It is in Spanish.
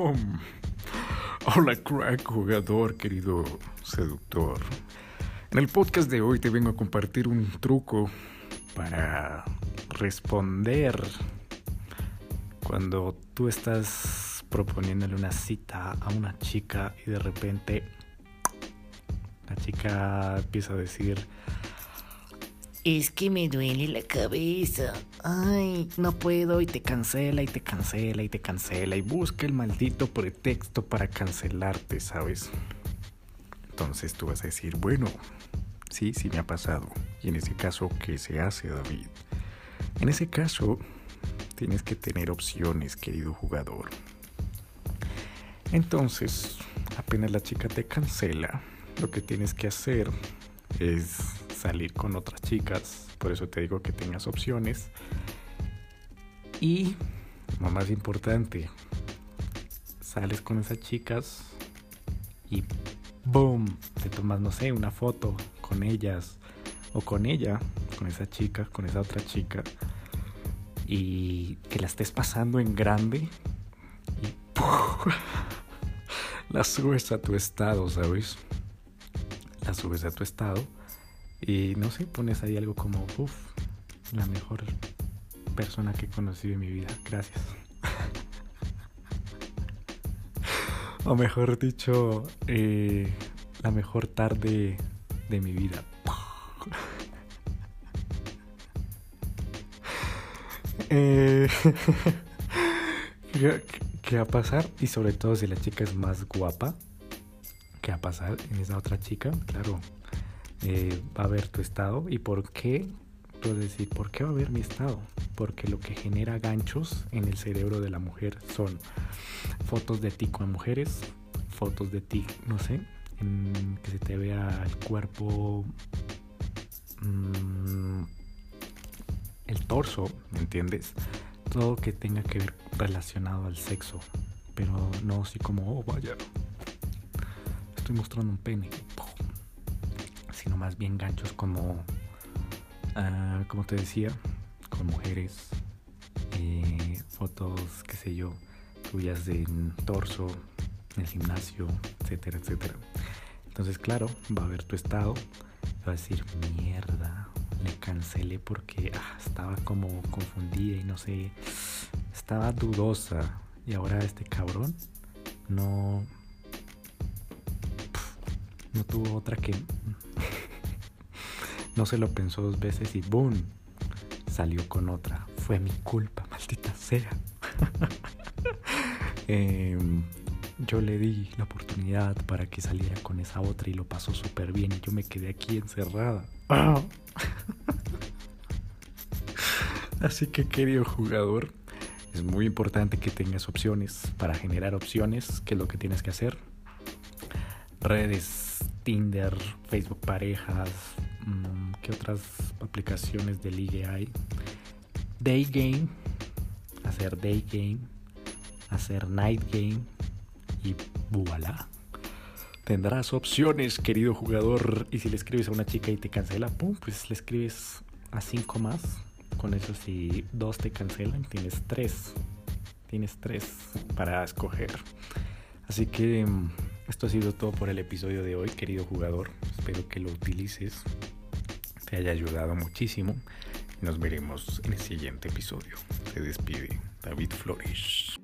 Hola crack jugador, querido seductor. En el podcast de hoy te vengo a compartir un truco para responder cuando tú estás proponiéndole una cita a una chica y de repente la chica empieza a decir, es que me duele la cabeza. Ay, no puedo y te cancela y te cancela y te cancela y busca el maldito pretexto para cancelarte, ¿sabes? Entonces tú vas a decir, bueno, sí, sí me ha pasado. Y en ese caso, ¿qué se hace, David? En ese caso, tienes que tener opciones, querido jugador. Entonces, apenas la chica te cancela, lo que tienes que hacer es salir con otras chicas. Por eso te digo que tengas opciones. Y, lo más importante, sales con esas chicas y ¡boom! Te tomas, no sé, una foto con ellas o con ella, con esa chica, con esa otra chica. Y que la estés pasando en grande y la subes a tu estado, ¿sabes? La subes a tu estado y no sé, pones ahí algo como, uff, la mejor persona que he conocido en mi vida. Gracias. o mejor dicho, eh, la mejor tarde de mi vida. eh, ¿Qué va a pasar? Y sobre todo si la chica es más guapa, ¿qué va a pasar en esa otra chica? Claro, eh, va a ver tu estado. ¿Y por qué? Puedes decir, ¿por qué va a ver mi estado? Porque lo que genera ganchos en el cerebro de la mujer son fotos de ti con mujeres, fotos de ti, no sé, en que se te vea el cuerpo, mmm, el torso, ¿me entiendes? Todo que tenga que ver relacionado al sexo, pero no así como, oh, vaya, estoy mostrando un pene sino más bien ganchos como, uh, como te decía, con mujeres, eh, fotos, qué sé yo, tuyas de torso, en el gimnasio, etcétera, etcétera. Entonces, claro, va a ver tu estado, va a decir, mierda, le cancelé porque ah, estaba como confundida y no sé, estaba dudosa. Y ahora este cabrón no, no tuvo otra que no se lo pensó dos veces y ¡boom! Salió con otra. Fue mi culpa, maldita sea. Em, yo le di la oportunidad para que saliera con esa otra y lo pasó súper bien y yo me quedé aquí encerrada. Así que querido jugador, es muy importante que tengas opciones. Para generar opciones, ¿qué es lo que tienes que hacer? Redes, Tinder, Facebook parejas, ¿Qué otras aplicaciones de ligue hay? Day Game, hacer Day Game, hacer Night Game y voilà. Tendrás opciones, querido jugador. Y si le escribes a una chica y te cancela, pum, pues le escribes a cinco más. Con eso, si dos te cancelan, tienes tres. Tienes tres para escoger. Así que mm, esto ha sido todo por el episodio de hoy, querido jugador. Espero que lo utilices, te haya ayudado muchísimo. Nos veremos en el siguiente episodio. Se despide David Flores.